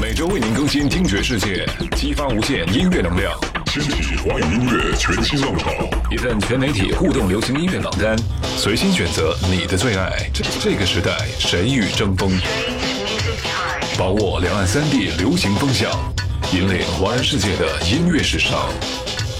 每周为您更新听觉世界，激发无限音乐能量，掀起华语音乐全新浪潮。一份全媒体互动流行音乐榜单，随心选择你的最爱。这这个时代，谁与争锋？把握两岸三地流行风向，引领华人世界的音乐时尚，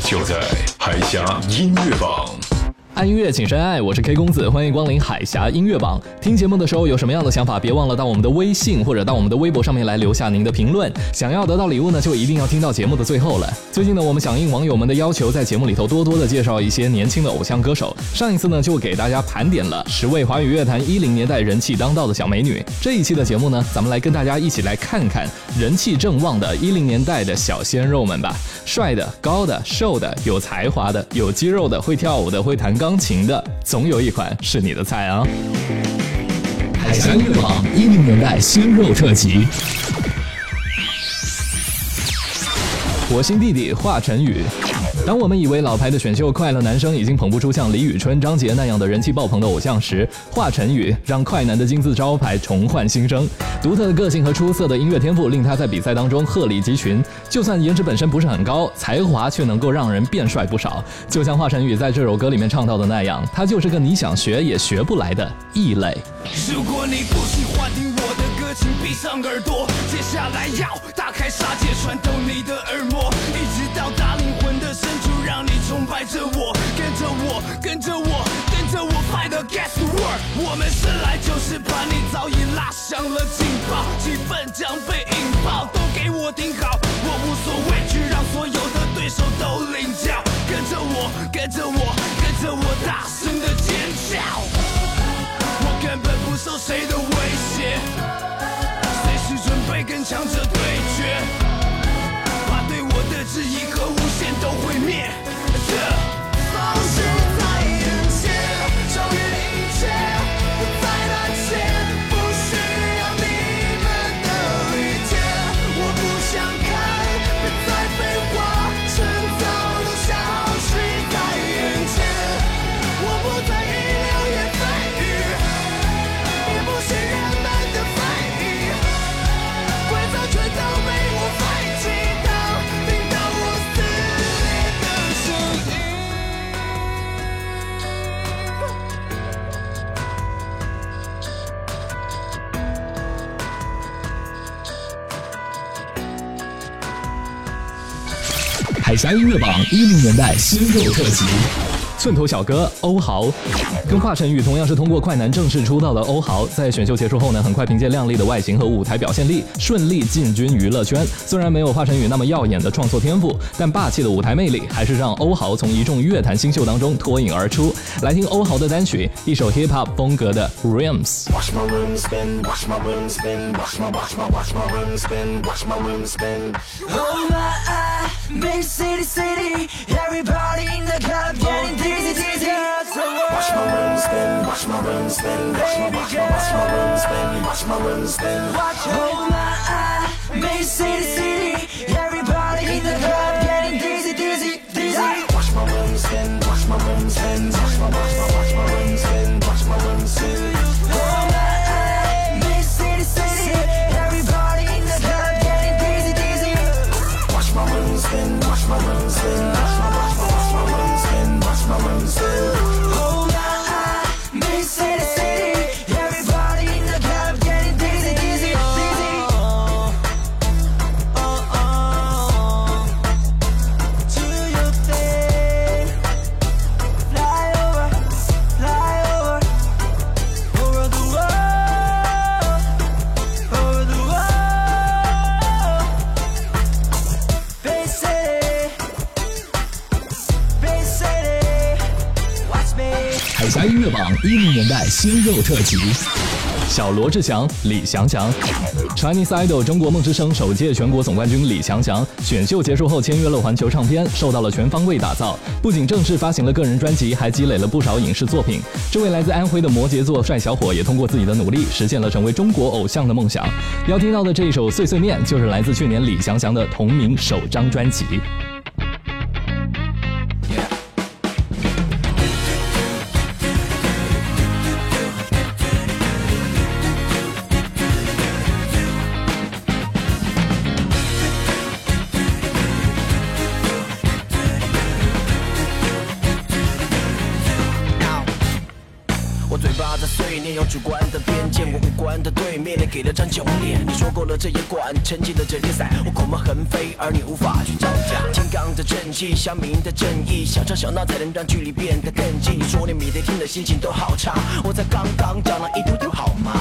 就在海峡音乐榜。爱音乐，请深爱。我是 K 公子，欢迎光临海峡音乐榜。听节目的时候有什么样的想法，别忘了到我们的微信或者到我们的微博上面来留下您的评论。想要得到礼物呢，就一定要听到节目的最后了。最近呢，我们响应网友们的要求，在节目里头多多的介绍一些年轻的偶像歌手。上一次呢，就给大家盘点了十位华语乐坛一零年代人气当道的小美女。这一期的节目呢，咱们来跟大家一起来看看人气正旺的一零年代的小鲜肉们吧。帅的、高的、瘦的、有才华的、有肌肉的、会跳舞的、会弹钢琴的，总有一款是你的菜啊！海峡音乐榜一零年代鲜肉特辑，火星弟弟华晨宇。当我们以为老牌的选秀快乐男生已经捧不出像李宇春、张杰那样的人气爆棚的偶像时，华晨宇让快男的金字招牌重焕新生。独特的个性和出色的音乐天赋令他在比赛当中鹤立鸡群。就算颜值本身不是很高，才华却能够让人变帅不少。就像华晨宇在这首歌里面唱到的那样，他就是个你想学也学不来的异类。如果你不喜欢听我的歌，请闭上耳朵。接下来要杀戒，穿透你的耳膜，一直到达灵魂的深处，让你崇拜着我，跟着我，跟着我，跟着我，fight against the world。我们生来就是叛逆，早已拉响了警报，气氛将被引爆，都给我听好，我无所畏惧，让所有的对手都领教，跟着我，跟着我，跟着我，大声的尖叫。我根本不受谁的威胁，跟强者对决，把对我的质疑和诬陷都毁灭。海峡音乐榜一零年代鲜肉特辑，寸头小哥欧豪，跟华晨宇同样是通过快男正式出道的欧豪，在选秀结束后呢，很快凭借靓丽的外形和舞台表现力，顺利进军娱乐圈。虽然没有华晨宇那么耀眼的创作天赋，但霸气的舞台魅力还是让欧豪从一众乐坛新秀当中脱颖而出。来听欧豪的单曲，一首 hip hop 风格的 Rims。Watch. Oh my, big city, city, everybody in the club getting dizzy, dizzy. Watch my rims spin, watch my rims spin, watch my watch my watch my rims spin, watch my rims spin. Watch, Oh my, big city, city, everybody in the club getting dizzy, dizzy, dizzy. Watch my rims spin, watch my rims spin, watch my watch my 鲜肉特辑，小罗志祥、李祥祥，Chinese Idol 中国梦之声首届全国总冠军李祥祥，选秀结束后签约了环球唱片，受到了全方位打造。不仅正式发行了个人专辑，还积累了不少影视作品。这位来自安徽的摩羯座帅小伙，也通过自己的努力，实现了成为中国偶像的梦想。要听到的这一首《碎碎念》，就是来自去年李祥祥的同名首张专辑。有主观的偏见，我无关的对面，你给了张囧脸。你说过了这也管，沉寂了这联赛，我口沫横飞，而你无法去招架。天罡的正气，乡民的正义，小吵小闹才能让距离变得更近。你说你每天听的心情都好差，我才刚刚讲了一丢丢好吗？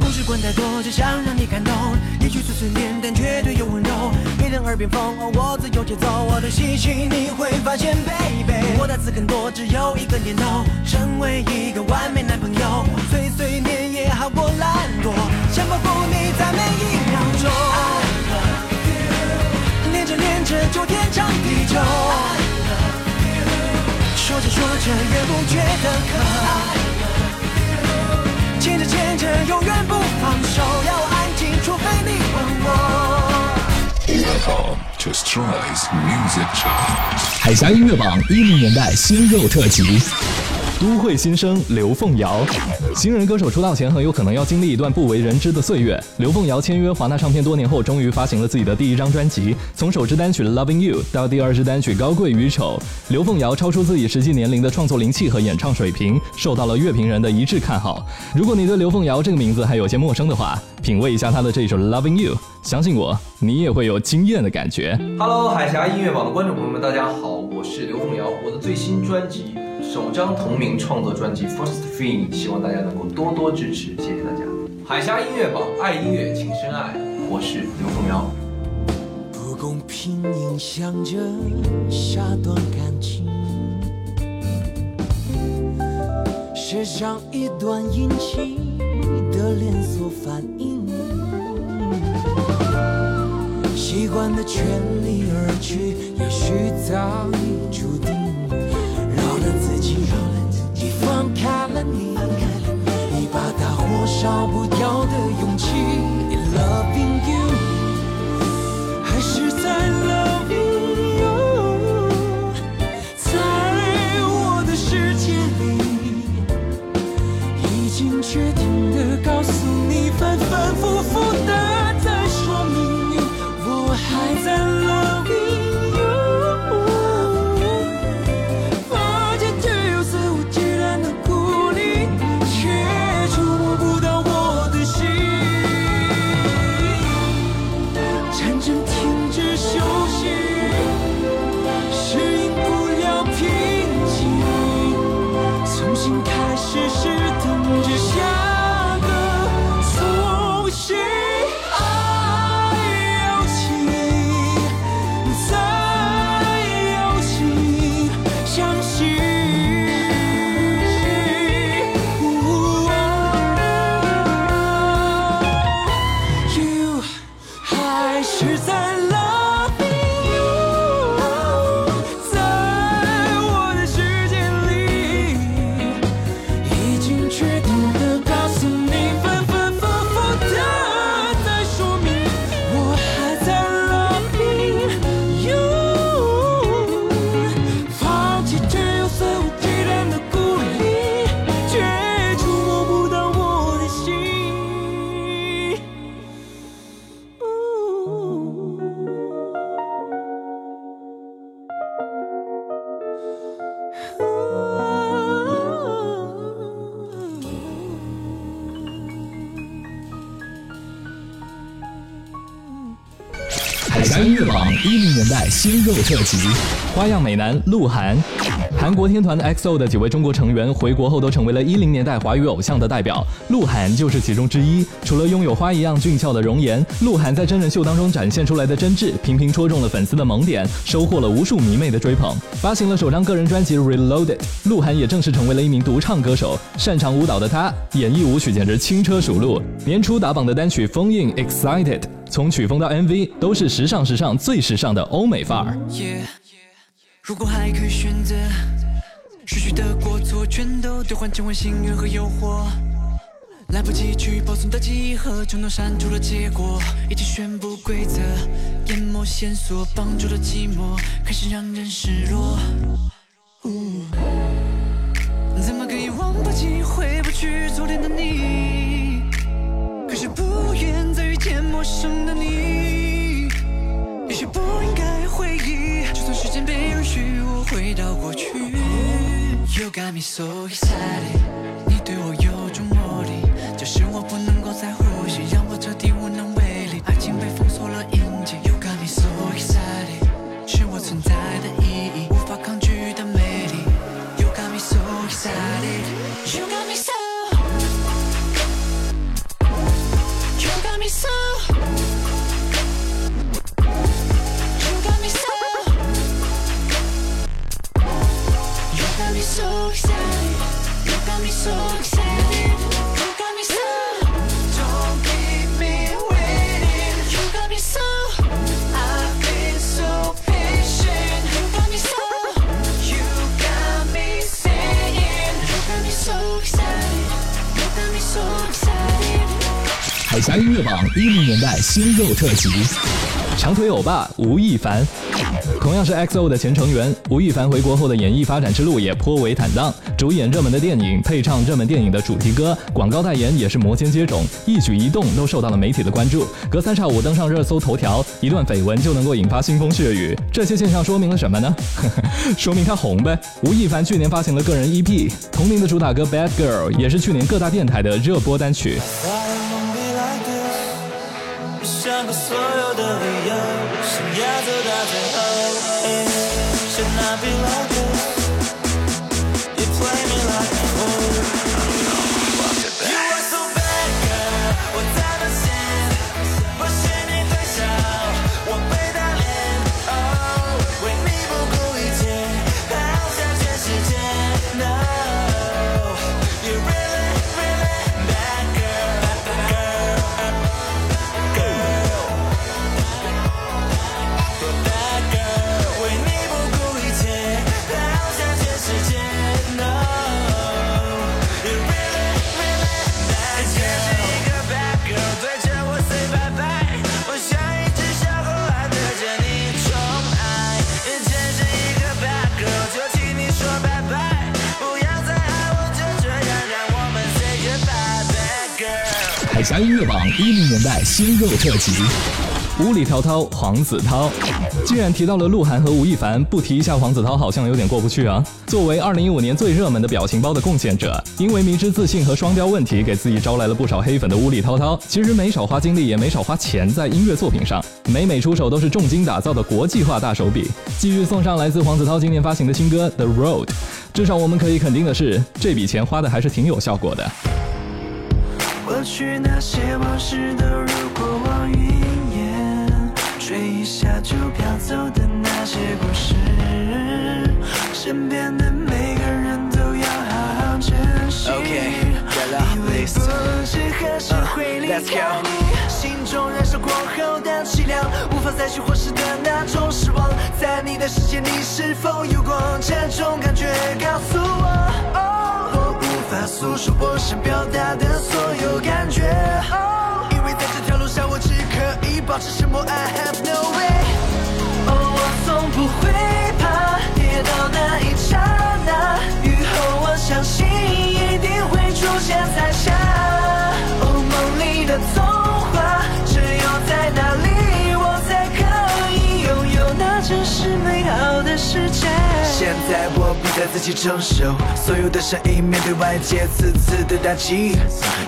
不是管太多，只想让你感动。也许是思念，但绝对有温柔。别人耳边风，我自由节奏，我的心情你会发现，baby。我的词更多，只有一个念头，成为一个完美男朋友。碎碎念也好过懒惰，想保护你在每一秒钟。恋着恋着就天长地久。说着说着也不觉得渴。牵着牵着永远不放手，要 Welcome to Strides Music Chart。海峡音乐榜一零年代鲜肉特辑，都会新生刘凤瑶。新人歌手出道前很有可能要经历一段不为人知的岁月。刘凤瑶签约华纳唱片多年后，终于发行了自己的第一张专辑。从首支单曲《Loving You》到第二支单曲《高贵与丑》，刘凤瑶超出自己实际年龄的创作灵气和演唱水平，受到了乐评人的一致看好。如果你对刘凤瑶这个名字还有些陌生的话，品味一下她的这首《Loving You》，相信我，你也会有惊艳的感觉。Hello，海峡音乐榜的观众朋友们，大家好，我是刘凤瑶。我的最新专辑，首张同名创作专辑《First Thing》，希望大家能够多多支持，谢谢大家。海峡音乐榜，爱音乐，请深爱，我是刘凤瑶。不公平影响着下段感情，写上一段引起的连锁反应。习惯的全力而去，也许早已注定。饶了自己，饶了自己，放开了你，一把大火烧不掉的勇气。Loving you。特辑，花样美男鹿晗。韩国天团 XO 的几位中国成员回国后都成为了一零年代华语偶像的代表，鹿晗就是其中之一。除了拥有花一样俊俏的容颜，鹿晗在真人秀当中展现出来的真挚，频频戳中了粉丝的萌点，收获了无数迷妹的追捧。发行了首张个人专辑《Reloaded》，鹿晗也正式成为了一名独唱歌手。擅长舞蹈的他，演绎舞曲简直轻车熟路。年初打榜的单曲《封印 Excited》，从曲风到 MV 都是时尚时尚最时尚的欧美范儿。Yeah，如果还可以选择，失去的过错全都兑换成为幸运和诱惑。来不及去保存的记忆和冲动删除了结果，已经宣布规则，淹没线索，绑住了寂寞，开始让人失落。呜怎么可以忘不记、回不去昨天的你？见陌生的你。一些不应该回忆，就算时间被允许，我回到过去。You got me so excited，海峡音乐榜一零年代鲜肉特辑，长腿欧巴吴亦凡。同样是 XO 的前成员，吴亦凡回国后的演艺发展之路也颇为坦荡，主演热门的电影，配唱热门电影的主题歌，广告代言也是摩肩接踵，一举一动都受到了媒体的关注，隔三差五登上热搜头条，一段绯闻就能够引发腥风血雨。这些现象说明了什么呢？说明他红呗。吴亦凡去年发行了个人 EP，同名的主打歌《Bad Girl》也是去年各大电台的热播单曲。把所有的理由，想要走到最后。海峡音乐榜一零年代鲜肉特辑，无理滔滔黄子韬。既然提到了鹿晗和吴亦凡，不提一下黄子韬好像有点过不去啊。作为二零一五年最热门的表情包的贡献者，因为迷之自信和双标问题，给自己招来了不少黑粉的无理滔滔。其实没少花精力，也没少花钱在音乐作品上，每每出手都是重金打造的国际化大手笔。继续送上来自黄子韬今年发行的新歌《The Road》，至少我们可以肯定的是，这笔钱花的还是挺有效果的。过去那些往事都如过往云烟，吹一下就飘走的那些故事，身边的每个人都要好好珍惜。Okay, get up, 以为 please. 不知何时会离 let's 开 go. 你，心中燃烧过后的凄凉，无法再去获失的那种失望，在你的世界里是否有过这种感觉？告诉我。法诉说我想表达的所有感觉，因为在这条路上我只可以保持沉默。I have no way。哦，我从不会怕跌倒那一刹那，雨后我相信一定会出现彩霞。哦，梦里的童现在我不再自己承受所有的声音，面对外界次次的打击，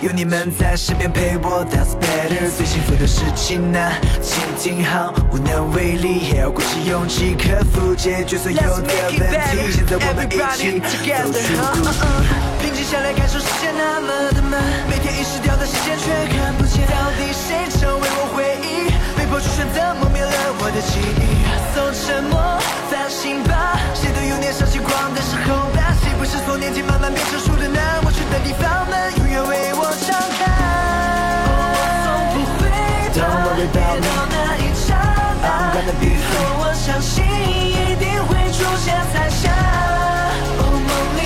有你们在身边陪我，That's better。最幸福的事情呢，请听好，无能为力，也要鼓起勇气克服解决所有的问题。现在我们一起走出谷底。下来，感受世界那么的慢，每天遗失掉的时间却看不见。到底谁成为我回忆？被迫去选择磨灭了我的记忆。So 沉默，反省吧，谁都有年少轻狂的时候吧。谁不是从年纪慢慢变成熟的呢？我去的地方们永远为我敞开。我从不会怕，跌倒那一刹那，以后我相信一定会出现彩霞。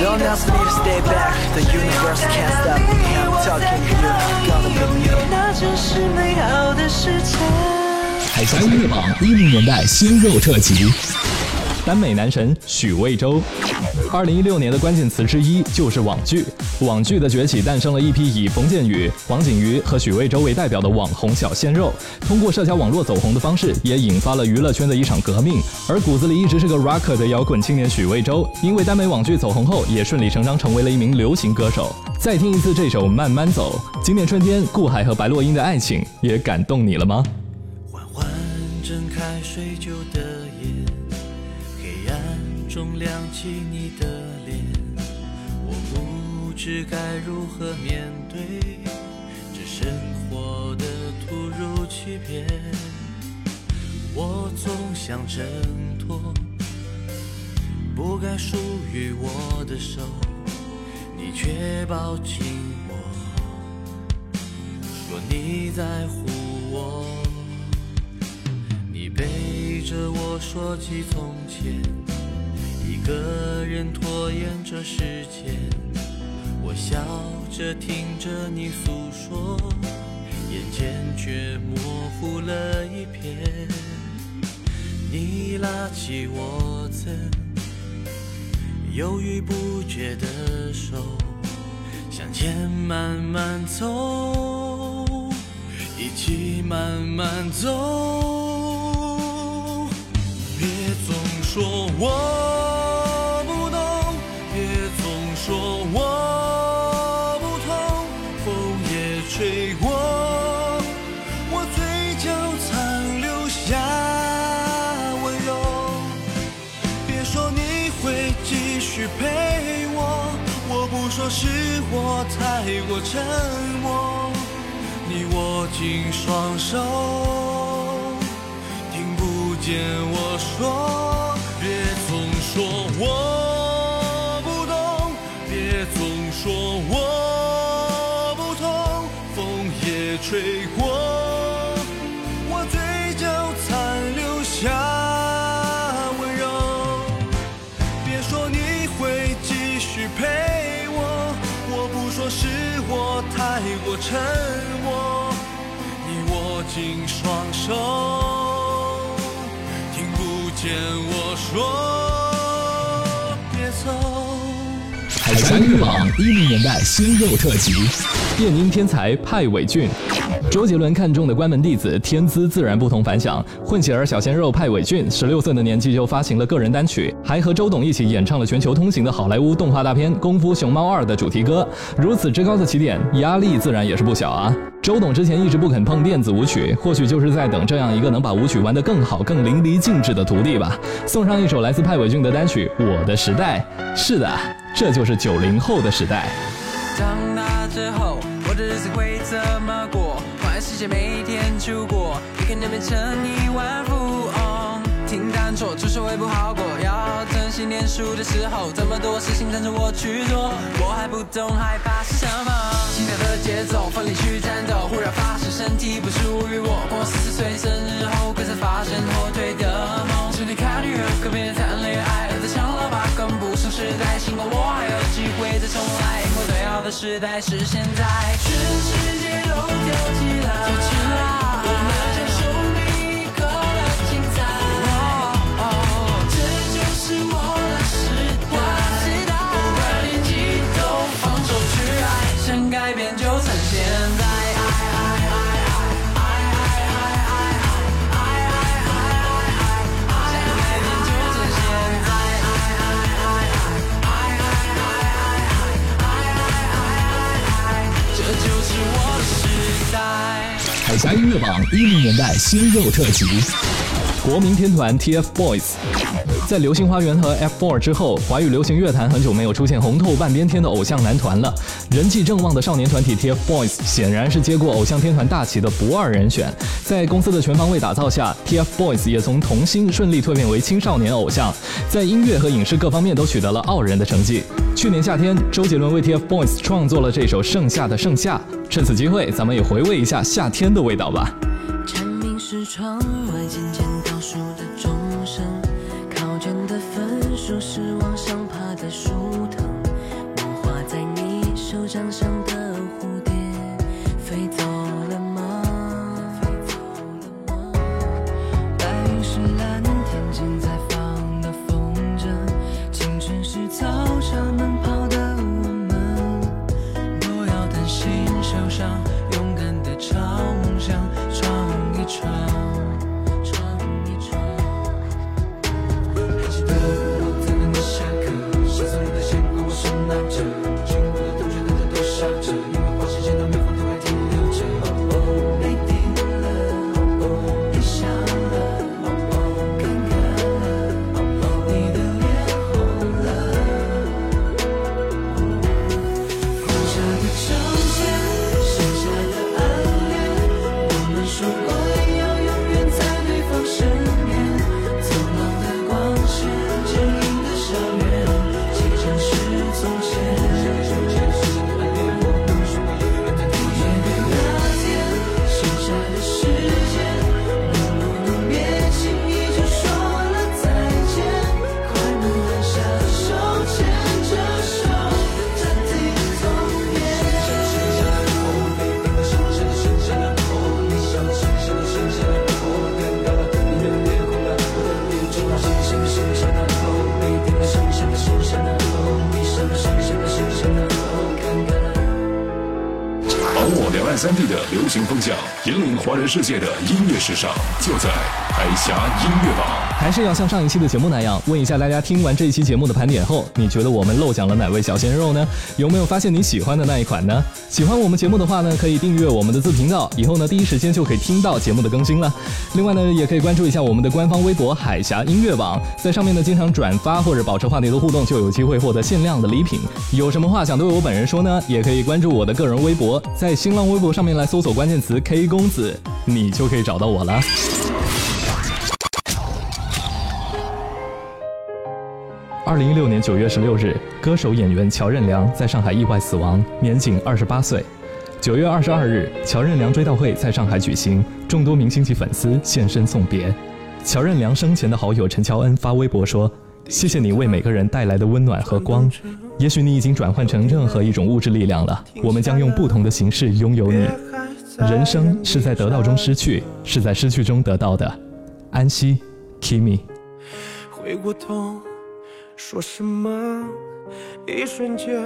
Don't 的 ask me to stay back, the universe can't stop me. I'm talking to you, gonna be me. 海峡音乐榜一零年代鲜肉特辑，耽美男神许魏洲。二零一六年的关键词之一就是网剧，网剧的崛起诞生了一批以冯建宇、黄景瑜和许魏洲为代表的网红小鲜肉，通过社交网络走红的方式，也引发了娱乐圈的一场革命。而骨子里一直是个 rocker 的摇滚青年许魏洲，因为耽美网剧走红后，也顺理成章成为了一名流行歌手。再听一次这首《慢慢走》，今年春天顾海和白洛因的爱情也感动你了吗？缓缓睁开睡旧的眼，黑暗中亮起你的，知该如何面对这生活的突如其变。我总想挣脱不该属于我的手，你却抱紧我，说你在乎我。你背着我说起从前，一个人拖延着时间。我笑着听着你诉说，眼前却模糊了一片。你拉起我曾犹豫不决的手，向前慢慢走，一起慢慢走。别总说我是我太过沉默，你握紧双手。听不见我说，双手，听不见我说别走。海峡音乐网一零年代鲜肉特辑，电音天才派伟俊。周杰伦看中的关门弟子，天资自然不同凡响。混血儿小鲜肉派伟俊，十六岁的年纪就发行了个人单曲，还和周董一起演唱了全球通行的好莱坞动画大片《功夫熊猫二》的主题歌。如此之高的起点，压力自然也是不小啊。周董之前一直不肯碰电子舞曲，或许就是在等这样一个能把舞曲玩得更好、更淋漓尽致的徒弟吧。送上一首来自派伟俊的单曲《我的时代》。是的，这就是九零后的时代。长大之后，我的日子会怎么过？环世界每天出国，一看就变成亿万富翁。错，就是会不好过。要珍惜念书的时候，这么多事情等着我去做，我还不懂害怕是什么。心跳的节奏，奋力去战斗，忽然发现身体不属于我。过四十岁生日后，可才发现后退的梦。是你看女儿和别人谈恋爱，儿子抢了吧，跟不上时代。幸好我还有机会再重来，因为最好的时代是现在。全世界都跳起来，跳起来，侠。音乐榜一零年代新肉特辑，国民天团 TFBOYS。在《流星花园》和 F4 之后，华语流行乐坛很久没有出现红透半边天的偶像男团了。人气正旺的少年团体 TFBOYS 显然是接过偶像天团大旗的不二人选。在公司的全方位打造下，TFBOYS 也从童星顺利蜕变为青少年偶像，在音乐和影视各方面都取得了傲人的成绩。去年夏天，周杰伦为 TFBOYS 创作了这首《盛夏的盛夏》，趁此机会，咱们也回味一下夏天的味道吧。蝉鸣是窗外渐渐是往上爬的树藤，我画在你手掌上的蝴蝶飞走了吗？白云是蓝天正在放的风筝，青春是操场奔跑的我们，不要担心受伤，勇敢的朝梦想华人世界的音乐时尚，就在海峡音乐榜。还是要像上一期的节目那样，问一下大家，听完这一期节目的盘点后，你觉得我们漏讲了哪位小鲜肉呢？有没有发现你喜欢的那一款呢？喜欢我们节目的话呢，可以订阅我们的自频道，以后呢第一时间就可以听到节目的更新了。另外呢，也可以关注一下我们的官方微博“海峡音乐榜”，在上面呢经常转发或者保持话题的互动，就有机会获得限量的礼品。有什么话想对我本人说呢？也可以关注我的个人微博，在新浪微博上面来搜索关键词 “K 公子”，你就可以找到我了。二零一六年九月十六日，歌手演员乔任梁在上海意外死亡，年仅二十八岁。九月二十二日，乔任梁追悼会在上海举行，众多明星及粉丝现身送别。乔任梁生前的好友陈乔恩发微博说：“谢谢你为每个人带来的温暖和光，也许你已经转换成任何一种物质力量了，我们将用不同的形式拥有你。人生是在得到中失去，是在失去中得到的。安息，Kimi。”回过头。说什么？一瞬间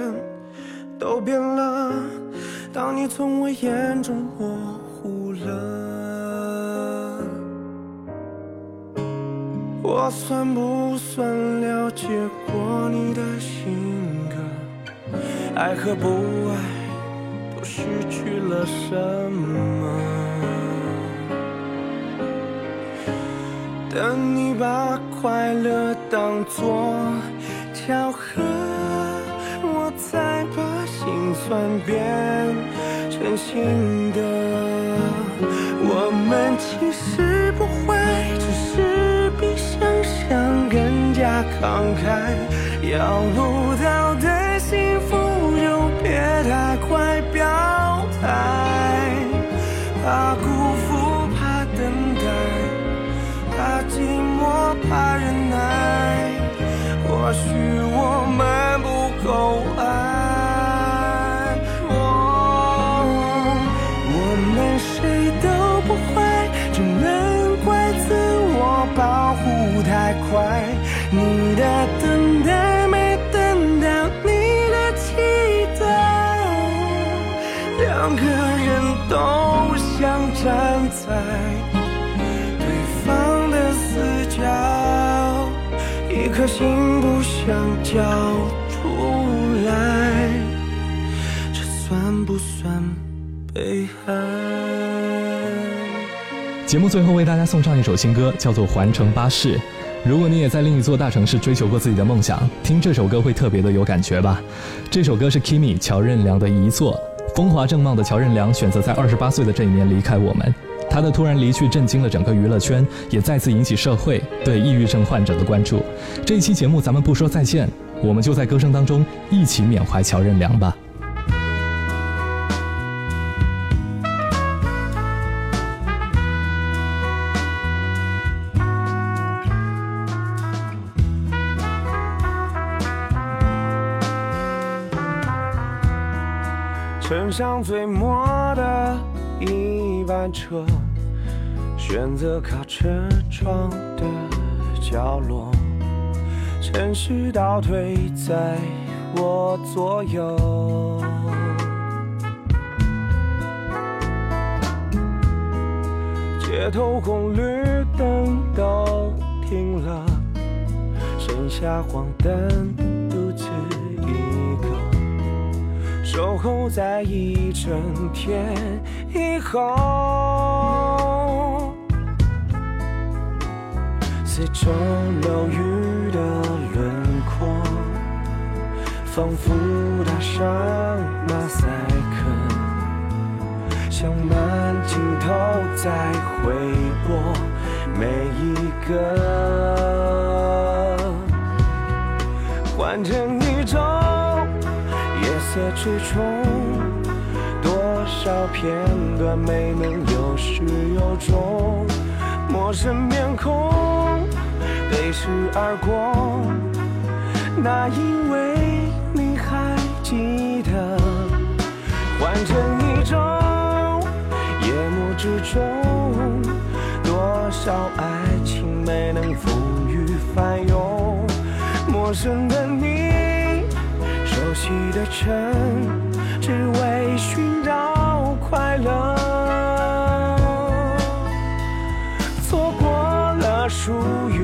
都变了。当你从我眼中模糊了，我算不算了解过你的性格？爱和不爱都失去了什么？等你把快乐当作巧合，我才把心酸变成心的。我们其实不会，只是比想象更加慷慨。要不到怕忍耐，或许想交出来，这算不算被害？节目最后为大家送上一首新歌，叫做《环城巴士》。如果你也在另一座大城市追求过自己的梦想，听这首歌会特别的有感觉吧。这首歌是 Kimi 乔任梁的遗作。风华正茂的乔任梁选择在二十八岁的这一年离开我们。他的突然离去震惊了整个娱乐圈，也再次引起社会对抑郁症患者的关注。这一期节目咱们不说再见，我们就在歌声当中一起缅怀乔任梁吧。乘上最末的一班车。选择靠车窗的角落，城市倒退在我左右，街头红绿灯都停了，剩下黄灯独自一个，守候在一整天以后。四周楼宇的轮廓，仿佛打上马赛克，像慢镜头在回播每一个换成一种夜色之中，多少片段没能有始有终，陌生面孔。背时而过，那因为你还记得，完成一种，夜幕之中，多少爱情没能风雨翻涌，陌生的你，熟悉的城，只为寻找快乐，错过了属于。